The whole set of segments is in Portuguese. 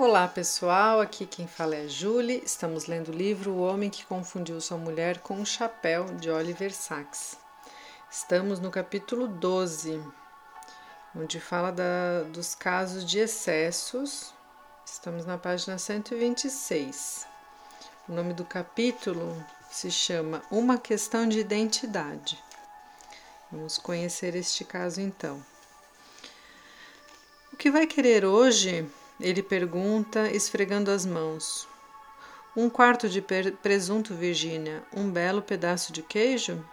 Olá pessoal, aqui quem fala é a Julie. Estamos lendo o livro O Homem que Confundiu Sua Mulher com um Chapéu, de Oliver Sacks. Estamos no capítulo 12, onde fala da, dos casos de excessos. Estamos na página 126. O nome do capítulo se chama Uma Questão de Identidade. Vamos conhecer este caso então. O que vai querer hoje ele pergunta, esfregando as mãos. Um quarto de presunto, Virgínia, um belo pedaço de queijo?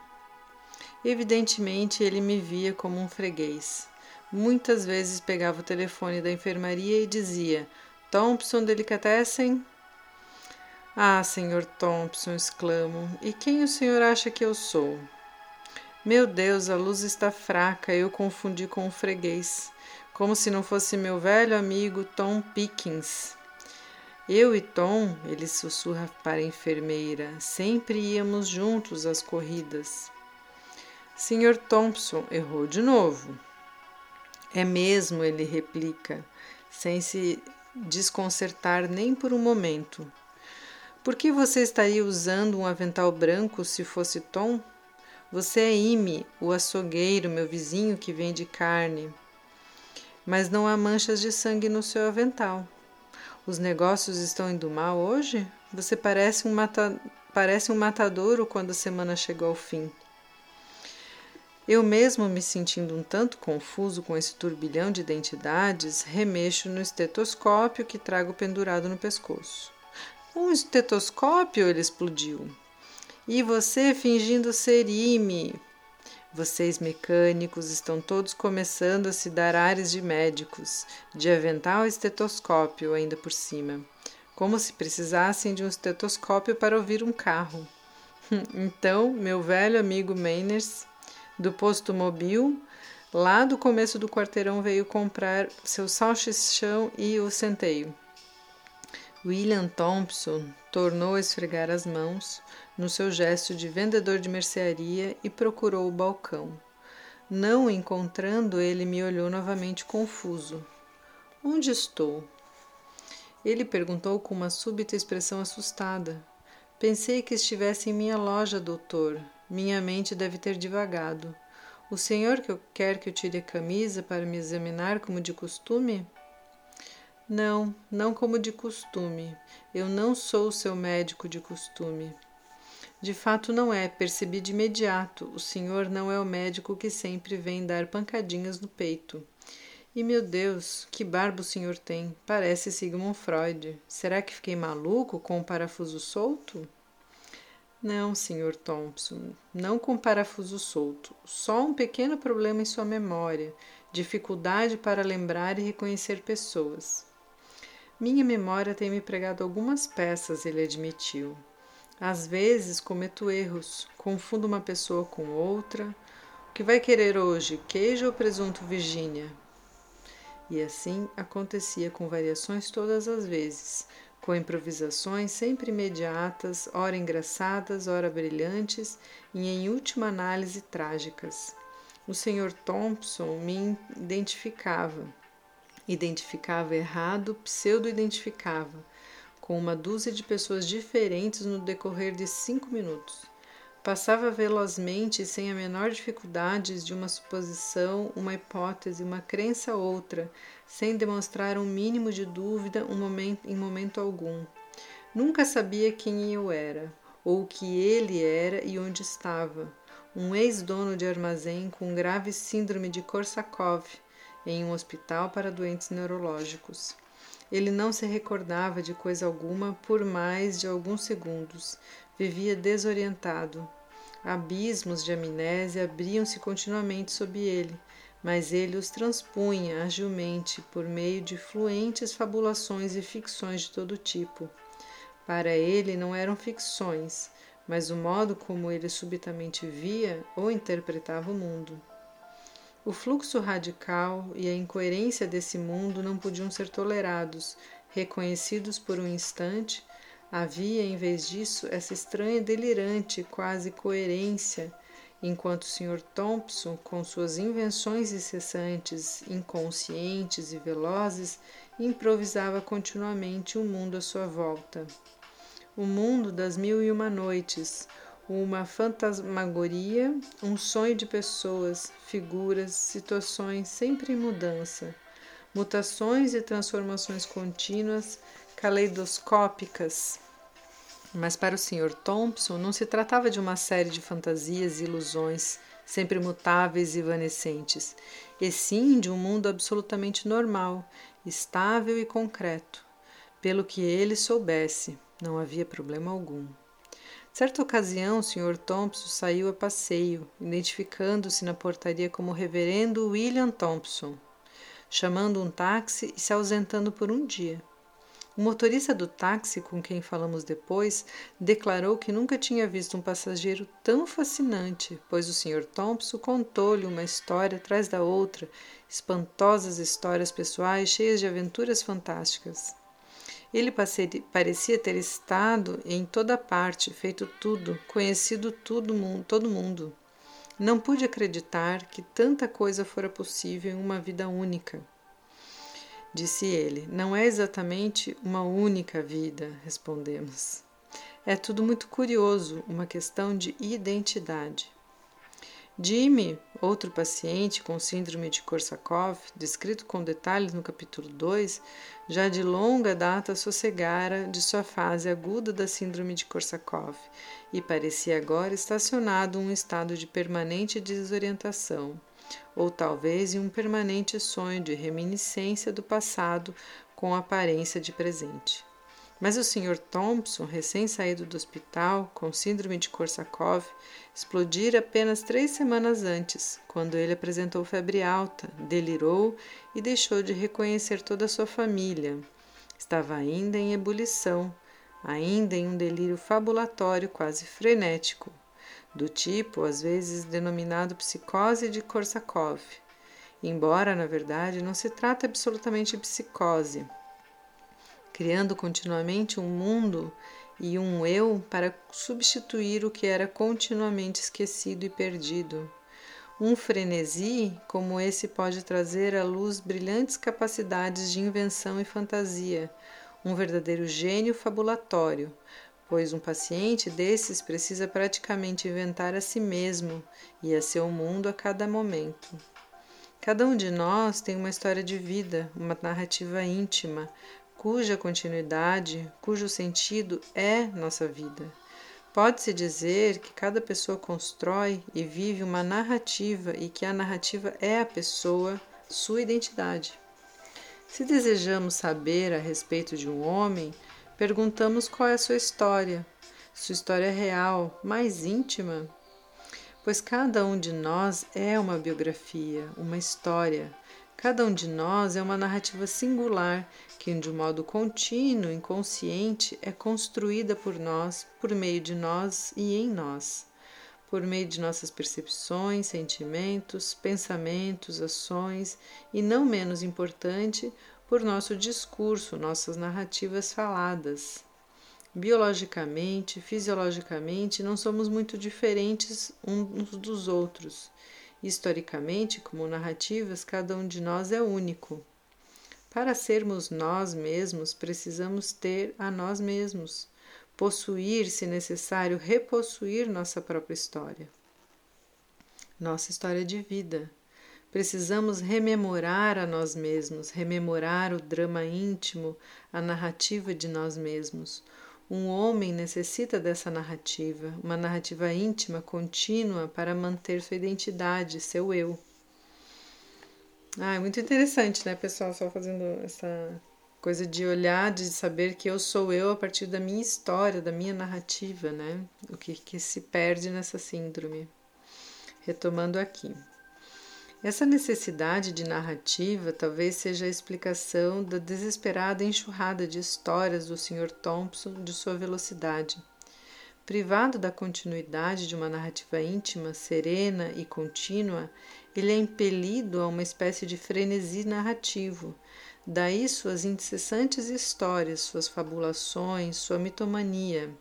Evidentemente ele me via como um freguês. Muitas vezes pegava o telefone da enfermaria e dizia: Thompson Delicatessen? Ah, senhor Thompson, exclamo. E quem o senhor acha que eu sou? Meu Deus, a luz está fraca, eu confundi com um freguês como se não fosse meu velho amigo Tom Pickens. Eu e Tom, ele sussurra para a enfermeira, sempre íamos juntos às corridas. Sr. Thompson errou de novo. É mesmo, ele replica, sem se desconcertar nem por um momento. Por que você estaria usando um avental branco se fosse Tom? Você é Ime, o açougueiro, meu vizinho que vende carne mas não há manchas de sangue no seu avental. Os negócios estão indo mal hoje? Você parece um, mata... parece um matadouro quando a semana chegou ao fim. Eu mesmo, me sentindo um tanto confuso com esse turbilhão de identidades, remexo no estetoscópio que trago pendurado no pescoço. Um estetoscópio? Ele explodiu. E você fingindo ser Ime, vocês mecânicos estão todos começando a se dar ares de médicos, de avental estetoscópio ainda por cima, como se precisassem de um estetoscópio para ouvir um carro. Então, meu velho amigo Mainers, do posto mobil, lá do começo do quarteirão, veio comprar seu salsichão e o centeio. William Thompson tornou a esfregar as mãos no seu gesto de vendedor de mercearia e procurou o balcão. Não o encontrando, ele me olhou novamente confuso. Onde estou? Ele perguntou com uma súbita expressão assustada. Pensei que estivesse em minha loja, doutor. Minha mente deve ter divagado. O senhor quer que eu tire a camisa para me examinar como de costume? Não, não como de costume. Eu não sou seu médico de costume. De fato, não é, percebi de imediato. O senhor não é o médico que sempre vem dar pancadinhas no peito. E meu Deus, que barba o senhor tem! Parece Sigmund Freud. Será que fiquei maluco com o parafuso solto? Não, senhor Thompson, não com parafuso solto. Só um pequeno problema em sua memória, dificuldade para lembrar e reconhecer pessoas. Minha memória tem me pregado algumas peças, ele admitiu. Às vezes cometo erros, confundo uma pessoa com outra. O que vai querer hoje, queijo ou presunto Virgínia? E assim acontecia com variações todas as vezes, com improvisações sempre imediatas, ora engraçadas, ora brilhantes e, em última análise, trágicas. O Sr. Thompson me identificava identificava errado, pseudo-identificava, com uma dúzia de pessoas diferentes no decorrer de cinco minutos. Passava velozmente sem a menor dificuldade de uma suposição, uma hipótese, uma crença outra, sem demonstrar um mínimo de dúvida um momento, em momento algum. Nunca sabia quem eu era, ou o que ele era e onde estava. Um ex-dono de armazém com grave síndrome de Korsakov, em um hospital para doentes neurológicos. Ele não se recordava de coisa alguma por mais de alguns segundos. Vivia desorientado. Abismos de amnésia abriam-se continuamente sob ele, mas ele os transpunha agilmente por meio de fluentes fabulações e ficções de todo tipo. Para ele não eram ficções, mas o modo como ele subitamente via ou interpretava o mundo. O fluxo radical e a incoerência desse mundo não podiam ser tolerados, reconhecidos por um instante. Havia, em vez disso, essa estranha, delirante, quase coerência enquanto o Sr. Thompson, com suas invenções incessantes, inconscientes e velozes, improvisava continuamente o um mundo à sua volta. O mundo das mil e uma noites, uma fantasmagoria, um sonho de pessoas, figuras, situações sempre em mudança, mutações e transformações contínuas, caleidoscópicas. Mas para o Sr. Thompson não se tratava de uma série de fantasias e ilusões, sempre mutáveis e evanescentes, e sim de um mundo absolutamente normal, estável e concreto. Pelo que ele soubesse, não havia problema algum. Certa ocasião, o Sr. Thompson saiu a passeio, identificando-se na portaria como o Reverendo William Thompson, chamando um táxi e se ausentando por um dia. O motorista do táxi, com quem falamos depois, declarou que nunca tinha visto um passageiro tão fascinante, pois o Sr. Thompson contou-lhe uma história atrás da outra, espantosas histórias pessoais cheias de aventuras fantásticas. Ele parecia ter estado em toda parte, feito tudo, conhecido todo mundo. Não pude acreditar que tanta coisa fora possível em uma vida única. Disse ele. Não é exatamente uma única vida, respondemos. É tudo muito curioso, uma questão de identidade. Jimmy, outro paciente com síndrome de Korsakoff, descrito com detalhes no capítulo 2, já de longa data sossegara de sua fase aguda da síndrome de Korsakoff e parecia agora estacionado em um estado de permanente desorientação, ou talvez em um permanente sonho de reminiscência do passado com aparência de presente. Mas o Sr. Thompson, recém-saído do hospital com síndrome de Korsakoff, explodira apenas três semanas antes, quando ele apresentou febre alta, delirou e deixou de reconhecer toda a sua família. Estava ainda em ebulição, ainda em um delírio fabulatório quase frenético, do tipo, às vezes, denominado psicose de Korsakoff. Embora, na verdade, não se trate absolutamente de psicose criando continuamente um mundo e um eu para substituir o que era continuamente esquecido e perdido. Um frenesi como esse pode trazer à luz brilhantes capacidades de invenção e fantasia, um verdadeiro gênio fabulatório, pois um paciente desses precisa praticamente inventar a si mesmo e a seu mundo a cada momento. Cada um de nós tem uma história de vida, uma narrativa íntima, cuja continuidade, cujo sentido é nossa vida. Pode-se dizer que cada pessoa constrói e vive uma narrativa e que a narrativa é a pessoa, sua identidade. Se desejamos saber a respeito de um homem, perguntamos qual é a sua história, sua história real, mais íntima. Pois cada um de nós é uma biografia, uma história, Cada um de nós é uma narrativa singular que, de um modo contínuo, inconsciente, é construída por nós, por meio de nós e em nós, por meio de nossas percepções, sentimentos, pensamentos, ações e, não menos importante, por nosso discurso, nossas narrativas faladas. Biologicamente, fisiologicamente, não somos muito diferentes uns dos outros. Historicamente, como narrativas, cada um de nós é único. Para sermos nós mesmos, precisamos ter a nós mesmos, possuir, se necessário, repossuir nossa própria história. Nossa história de vida. Precisamos rememorar a nós mesmos, rememorar o drama íntimo, a narrativa de nós mesmos, um homem necessita dessa narrativa, uma narrativa íntima, contínua, para manter sua identidade, seu eu. Ah, é muito interessante, né, pessoal? Só fazendo essa coisa de olhar, de saber que eu sou eu a partir da minha história, da minha narrativa, né? O que, que se perde nessa síndrome. Retomando aqui. Essa necessidade de narrativa talvez seja a explicação da desesperada enxurrada de histórias do Sr. Thompson de sua velocidade. Privado da continuidade de uma narrativa íntima, serena e contínua, ele é impelido a uma espécie de frenesi narrativo. Daí suas incessantes histórias, suas fabulações, sua mitomania.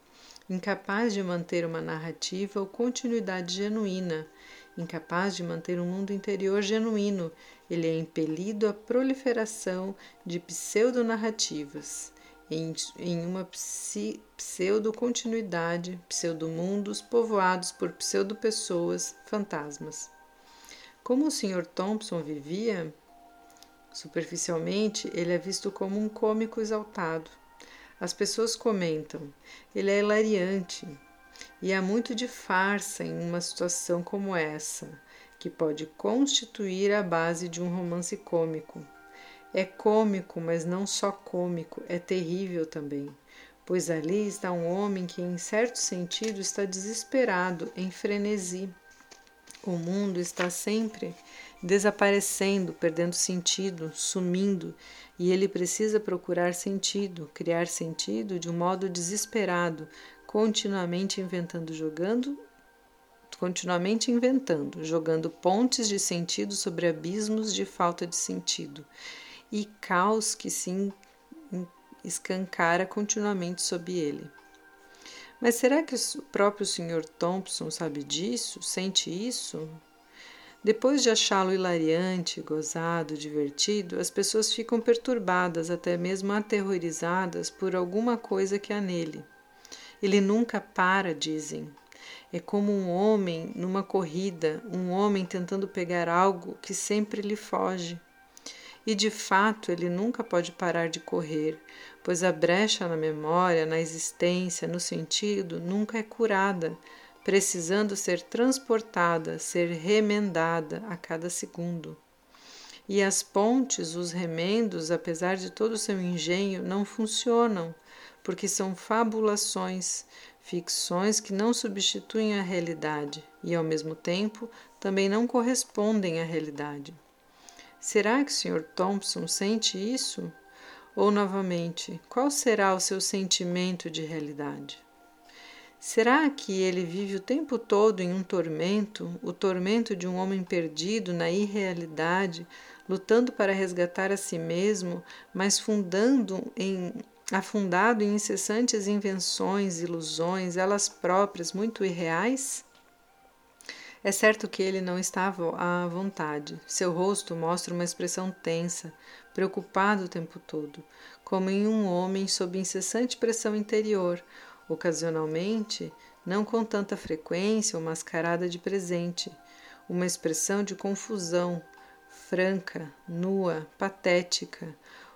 Incapaz de manter uma narrativa ou continuidade genuína, Incapaz de manter um mundo interior genuíno, ele é impelido à proliferação de pseudonarrativas, em, em uma pseudo-continuidade, pseudo-mundos povoados por pseudo-pessoas, fantasmas. Como o Sr. Thompson vivia, superficialmente, ele é visto como um cômico exaltado. As pessoas comentam, ele é hilariante, e há muito de farsa em uma situação como essa, que pode constituir a base de um romance cômico. É cômico, mas não só cômico, é terrível também, pois ali está um homem que, em certo sentido, está desesperado, em frenesi. O mundo está sempre desaparecendo, perdendo sentido, sumindo, e ele precisa procurar sentido, criar sentido de um modo desesperado, continuamente inventando, jogando, continuamente inventando, jogando pontes de sentido sobre abismos de falta de sentido e caos que se escancara continuamente sob ele. Mas será que o próprio Sr. Thompson sabe disso? Sente isso? Depois de achá-lo hilariante, gozado, divertido, as pessoas ficam perturbadas, até mesmo aterrorizadas por alguma coisa que há nele. Ele nunca para, dizem. É como um homem numa corrida, um homem tentando pegar algo que sempre lhe foge. E de fato ele nunca pode parar de correr, pois a brecha na memória, na existência, no sentido, nunca é curada, precisando ser transportada, ser remendada a cada segundo. E as pontes, os remendos, apesar de todo o seu engenho, não funcionam, porque são fabulações, ficções que não substituem a realidade e, ao mesmo tempo, também não correspondem à realidade. Será que o Sr. Thompson sente isso? Ou, novamente, qual será o seu sentimento de realidade? Será que ele vive o tempo todo em um tormento, o tormento de um homem perdido na irrealidade, lutando para resgatar a si mesmo, mas fundando em afundado em incessantes invenções, ilusões, elas próprias muito irreais? É certo que ele não estava à vontade. Seu rosto mostra uma expressão tensa, preocupado o tempo todo, como em um homem sob incessante pressão interior, ocasionalmente, não com tanta frequência ou mascarada de presente, uma expressão de confusão, franca, nua, patética,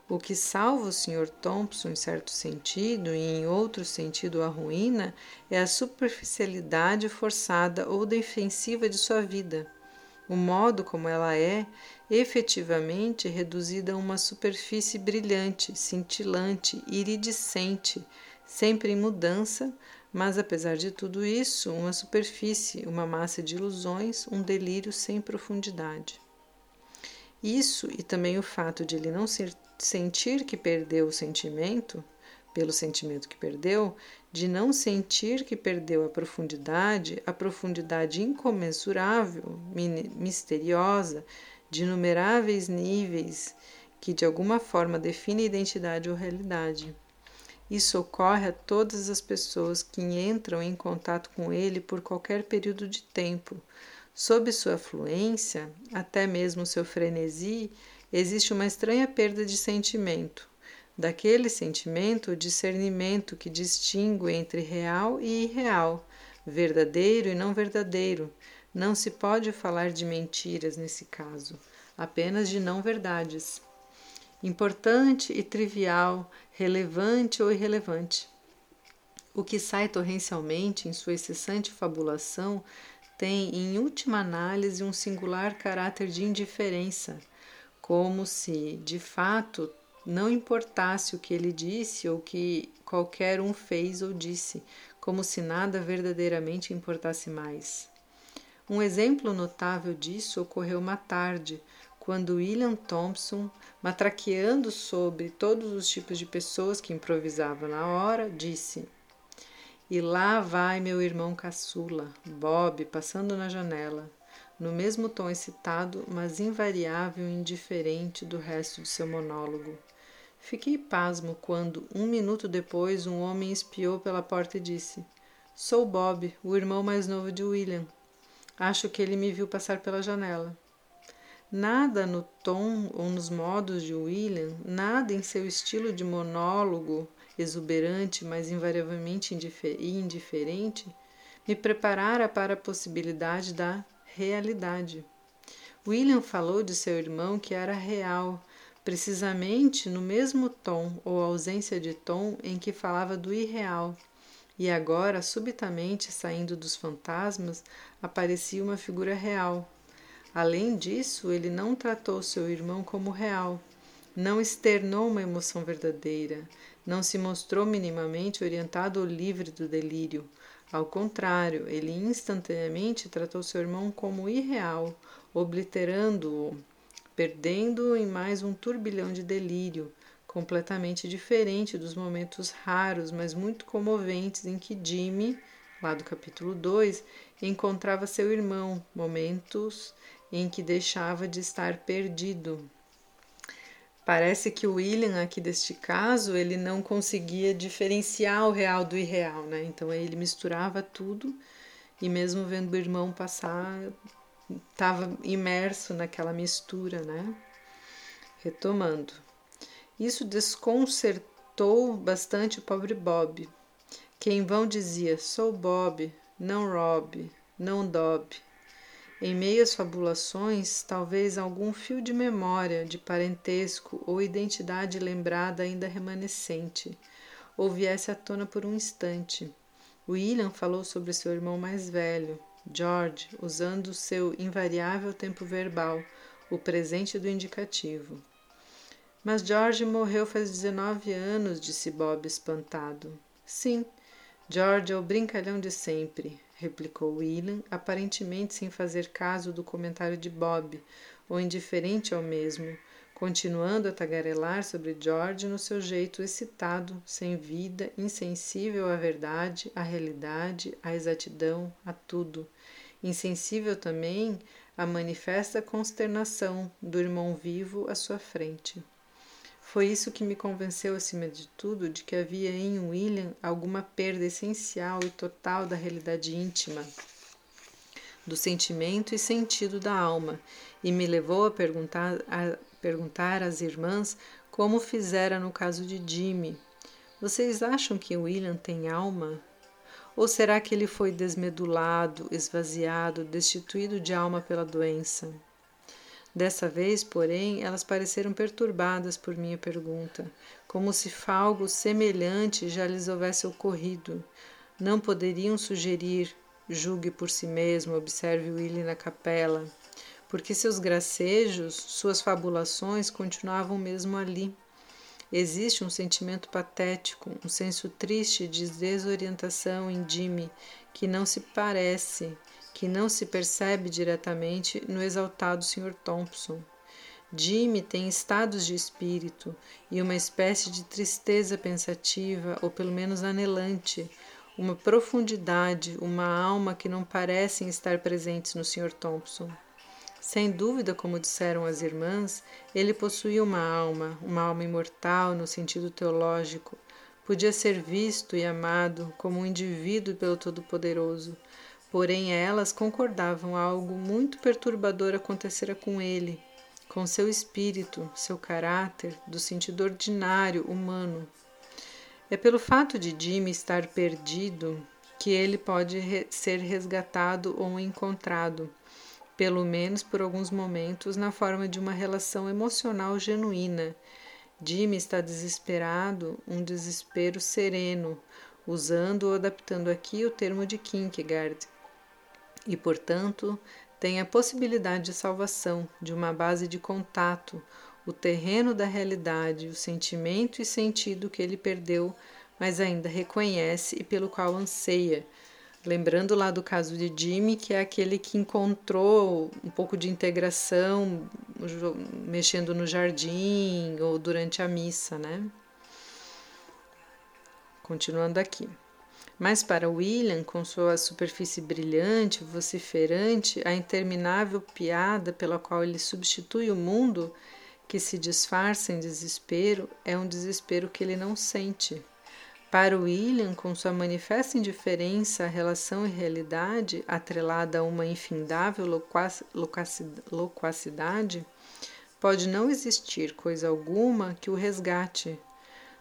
o que salva o Sr. Thompson em certo sentido e em outro sentido a ruína é a superficialidade forçada ou defensiva de sua vida, o modo como ela é efetivamente reduzida a uma superfície brilhante, cintilante, iridescente, sempre em mudança, mas apesar de tudo isso, uma superfície, uma massa de ilusões, um delírio sem profundidade. Isso e também o fato de ele não ser sentir que perdeu o sentimento, pelo sentimento que perdeu, de não sentir que perdeu a profundidade, a profundidade incomensurável, misteriosa, de inumeráveis níveis que de alguma forma define identidade ou realidade. Isso ocorre a todas as pessoas que entram em contato com ele por qualquer período de tempo. Sob sua fluência, até mesmo seu frenesi, existe uma estranha perda de sentimento. Daquele sentimento, o discernimento que distingue entre real e irreal, verdadeiro e não verdadeiro. Não se pode falar de mentiras nesse caso, apenas de não verdades. Importante e trivial, relevante ou irrelevante. O que sai torrencialmente em sua incessante fabulação tem, em última análise, um singular caráter de indiferença como se de fato não importasse o que ele disse ou que qualquer um fez ou disse, como se nada verdadeiramente importasse mais. Um exemplo notável disso ocorreu uma tarde, quando William Thompson, matraqueando sobre todos os tipos de pessoas que improvisava na hora, disse: E lá vai meu irmão caçula, Bob, passando na janela no mesmo tom excitado, mas invariável e indiferente do resto de seu monólogo. Fiquei pasmo quando, um minuto depois, um homem espiou pela porta e disse: Sou Bob, o irmão mais novo de William. Acho que ele me viu passar pela janela. Nada no tom ou nos modos de William, nada em seu estilo de monólogo exuberante, mas invariavelmente indiferente, me preparara para a possibilidade da realidade. William falou de seu irmão que era real, precisamente no mesmo tom ou ausência de tom em que falava do irreal. E agora, subitamente saindo dos fantasmas, aparecia uma figura real, Além disso, ele não tratou seu irmão como real, não externou uma emoção verdadeira, não se mostrou minimamente orientado ou livre do delírio. Ao contrário, ele instantaneamente tratou seu irmão como irreal, obliterando-o, perdendo-o em mais um turbilhão de delírio, completamente diferente dos momentos raros, mas muito comoventes em que Jimmy, lá do capítulo 2, encontrava seu irmão, momentos em que deixava de estar perdido. Parece que o William, aqui deste caso, ele não conseguia diferenciar o real do irreal, né? Então ele misturava tudo e mesmo vendo o irmão passar, estava imerso naquela mistura, né? Retomando. Isso desconcertou bastante o pobre Bob, que em vão dizia: Sou Bob, não Rob, não Dob. Em meio às fabulações, talvez algum fio de memória, de parentesco ou identidade lembrada ainda remanescente, ou viesse à tona por um instante. William falou sobre seu irmão mais velho, George, usando seu invariável tempo verbal, o presente do indicativo. Mas George morreu faz 19 anos, disse Bob espantado. Sim, George é o brincalhão de sempre, replicou William, aparentemente sem fazer caso do comentário de Bob, ou indiferente ao mesmo, continuando a tagarelar sobre George no seu jeito excitado, sem vida, insensível à verdade, à realidade, à exatidão, a tudo. Insensível também à manifesta consternação do irmão vivo à sua frente. Foi isso que me convenceu, acima de tudo, de que havia em William alguma perda essencial e total da realidade íntima, do sentimento e sentido da alma, e me levou a perguntar, a perguntar às irmãs como fizera no caso de Jimmy. Vocês acham que William tem alma? Ou será que ele foi desmedulado, esvaziado, destituído de alma pela doença? Dessa vez, porém, elas pareceram perturbadas por minha pergunta, como se algo semelhante já lhes houvesse ocorrido. Não poderiam sugerir, julgue por si mesmo, observe Willy na capela, porque seus gracejos, suas fabulações continuavam mesmo ali. Existe um sentimento patético, um senso triste de desorientação em Jimmy que não se parece, que não se percebe diretamente no exaltado Sr. Thompson. Jimmy tem estados de espírito e uma espécie de tristeza pensativa, ou pelo menos anelante, uma profundidade, uma alma que não parecem estar presentes no Sr. Thompson. Sem dúvida, como disseram as irmãs, ele possuía uma alma, uma alma imortal no sentido teológico. Podia ser visto e amado como um indivíduo pelo Todo-Poderoso, Porém, elas concordavam algo muito perturbador acontecera com ele, com seu espírito, seu caráter, do sentido ordinário, humano. É pelo fato de Jimmy estar perdido que ele pode re ser resgatado ou encontrado, pelo menos por alguns momentos, na forma de uma relação emocional genuína. Jimmy está desesperado, um desespero sereno, usando ou adaptando aqui o termo de Kierkegaard e, portanto, tem a possibilidade de salvação, de uma base de contato, o terreno da realidade, o sentimento e sentido que ele perdeu, mas ainda reconhece e pelo qual anseia. Lembrando lá do caso de Jimmy, que é aquele que encontrou um pouco de integração mexendo no jardim ou durante a missa, né? Continuando aqui. Mas para William, com sua superfície brilhante, vociferante, a interminável piada pela qual ele substitui o mundo, que se disfarça em desespero, é um desespero que ele não sente. Para William, com sua manifesta indiferença à relação e realidade, atrelada a uma infindável loquacidade, pode não existir coisa alguma que o resgate.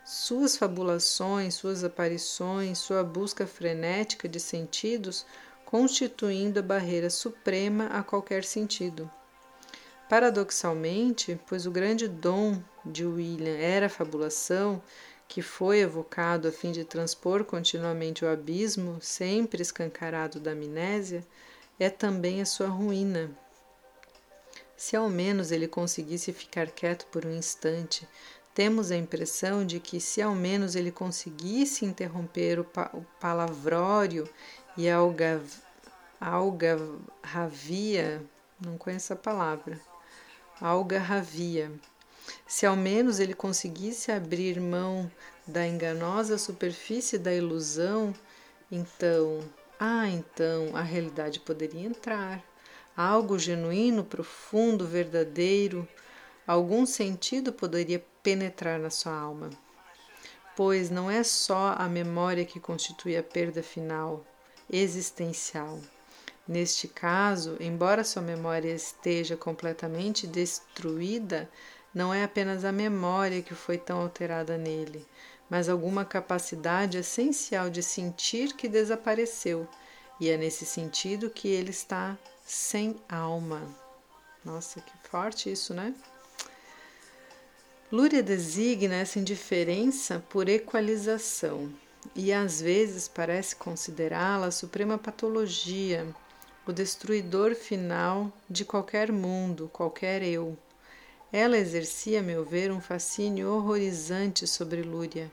Suas fabulações, suas aparições, sua busca frenética de sentidos constituindo a barreira suprema a qualquer sentido. Paradoxalmente, pois o grande dom de William era a fabulação, que foi evocado a fim de transpor continuamente o abismo, sempre escancarado da amnésia, é também a sua ruína. Se ao menos ele conseguisse ficar quieto por um instante, temos a impressão de que, se ao menos ele conseguisse interromper o, pa o palavrório e a algarravia, não conheço a palavra, algarravia, se ao menos ele conseguisse abrir mão da enganosa superfície da ilusão, então, ah, então a realidade poderia entrar. Algo genuíno, profundo, verdadeiro, algum sentido poderia penetrar na sua alma. Pois não é só a memória que constitui a perda final, existencial. Neste caso, embora sua memória esteja completamente destruída, não é apenas a memória que foi tão alterada nele, mas alguma capacidade essencial de sentir que desapareceu, e é nesse sentido que ele está sem alma. Nossa, que forte isso, né? Lúria designa essa indiferença por equalização e às vezes parece considerá-la a suprema patologia, o destruidor final de qualquer mundo, qualquer eu. Ela exercia, a meu ver, um fascínio horrorizante sobre Lúria,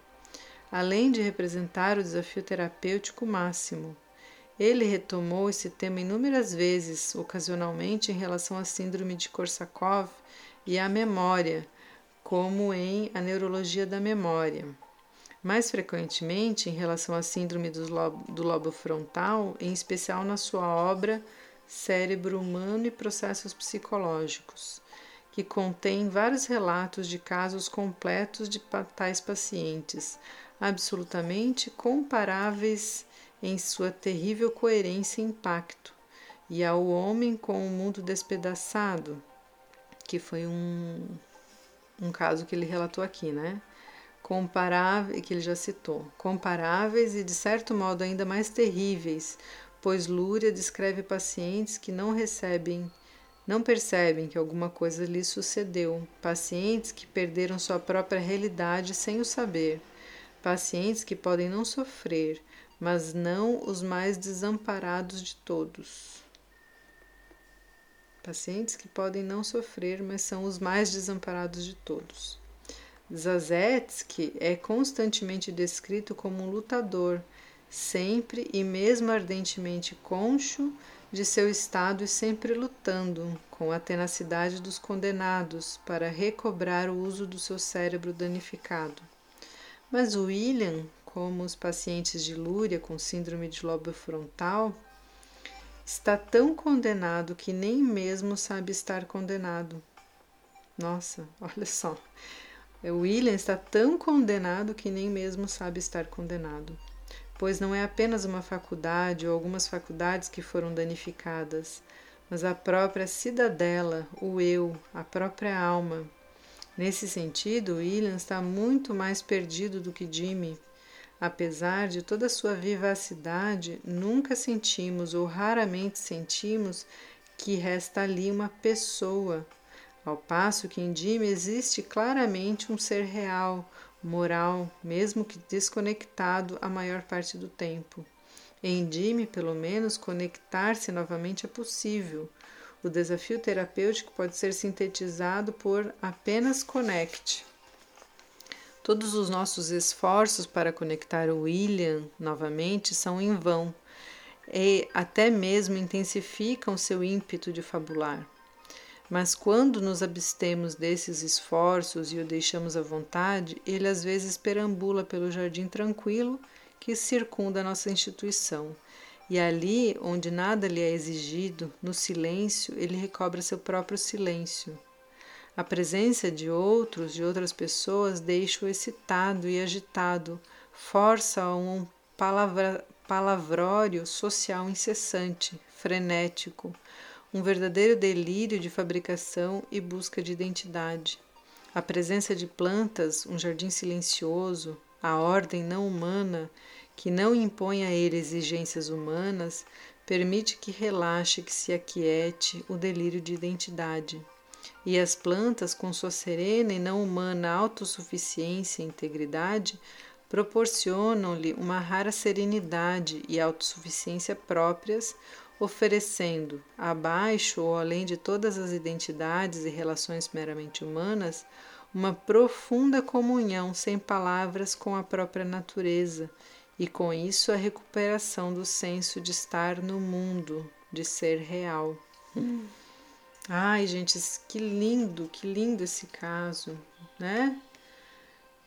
além de representar o desafio terapêutico máximo. Ele retomou esse tema inúmeras vezes, ocasionalmente em relação à síndrome de Korsakov e à memória, como em A Neurologia da Memória. Mais frequentemente em relação à síndrome do lobo, do lobo frontal, em especial na sua obra Cérebro Humano e Processos Psicológicos que contém vários relatos de casos completos de tais pacientes, absolutamente comparáveis em sua terrível coerência e impacto, e ao homem com o mundo despedaçado, que foi um, um caso que ele relatou aqui, né? Comparável, que ele já citou, comparáveis e de certo modo ainda mais terríveis, pois Lúria descreve pacientes que não recebem não percebem que alguma coisa lhes sucedeu, pacientes que perderam sua própria realidade sem o saber, pacientes que podem não sofrer, mas não os mais desamparados de todos. Pacientes que podem não sofrer, mas são os mais desamparados de todos. Zazetsky é constantemente descrito como um lutador, sempre e mesmo ardentemente concho de seu estado e sempre lutando com a tenacidade dos condenados para recobrar o uso do seu cérebro danificado. Mas William, como os pacientes de Lúria com síndrome de lobo frontal, está tão condenado que nem mesmo sabe estar condenado. Nossa, olha só. O William está tão condenado que nem mesmo sabe estar condenado pois não é apenas uma faculdade ou algumas faculdades que foram danificadas, mas a própria cidadela, o eu, a própria alma. Nesse sentido, William está muito mais perdido do que Jimmy. Apesar de toda sua vivacidade, nunca sentimos ou raramente sentimos que resta ali uma pessoa, ao passo que em Jimmy existe claramente um ser real, moral, mesmo que desconectado a maior parte do tempo. Em Jimmy, pelo menos, conectar-se novamente é possível. O desafio terapêutico pode ser sintetizado por apenas conecte. Todos os nossos esforços para conectar o William novamente são em vão e até mesmo intensificam seu ímpeto de fabular. Mas quando nos abstemos desses esforços e o deixamos à vontade, ele às vezes perambula pelo jardim tranquilo que circunda a nossa instituição. E ali, onde nada lhe é exigido, no silêncio, ele recobra seu próprio silêncio. A presença de outros, de outras pessoas, deixa-o excitado e agitado, força um palavra, palavrório social incessante, frenético, um verdadeiro delírio de fabricação e busca de identidade. A presença de plantas, um jardim silencioso, a ordem não humana, que não impõe a ele exigências humanas, permite que relaxe, que se aquiete o delírio de identidade. E as plantas, com sua serena e não humana autossuficiência e integridade, proporcionam-lhe uma rara serenidade e autossuficiência próprias, oferecendo, abaixo ou além de todas as identidades e relações meramente humanas, uma profunda comunhão sem palavras com a própria natureza e com isso a recuperação do senso de estar no mundo, de ser real. Hum. Ai, gente, que lindo, que lindo esse caso, né?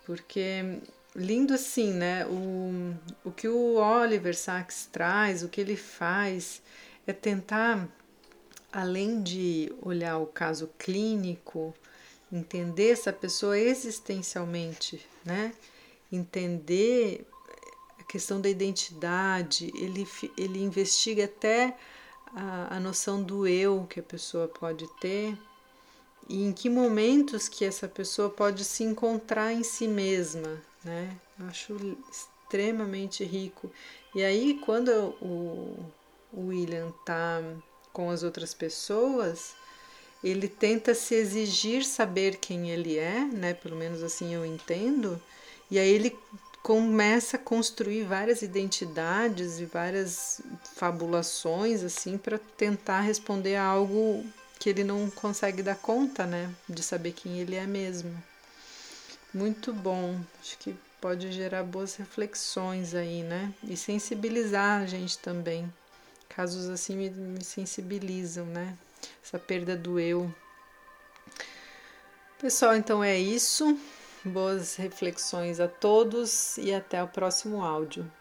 Porque lindo assim, né? O, o que o Oliver Sacks traz, o que ele faz é tentar, além de olhar o caso clínico, entender essa pessoa existencialmente, né? Entender a questão da identidade, ele, ele investiga até a, a noção do eu que a pessoa pode ter e em que momentos que essa pessoa pode se encontrar em si mesma, né? Eu acho extremamente rico. E aí, quando o, o William tá com as outras pessoas, ele tenta se exigir saber quem ele é, né? Pelo menos assim eu entendo. E aí ele começa a construir várias identidades e várias fabulações assim para tentar responder a algo que ele não consegue dar conta, né, de saber quem ele é mesmo. Muito bom. Acho que pode gerar boas reflexões aí, né? E sensibilizar a gente também. Casos assim me, me sensibilizam, né? Essa perda do eu. Pessoal, então é isso. Boas reflexões a todos e até o próximo áudio.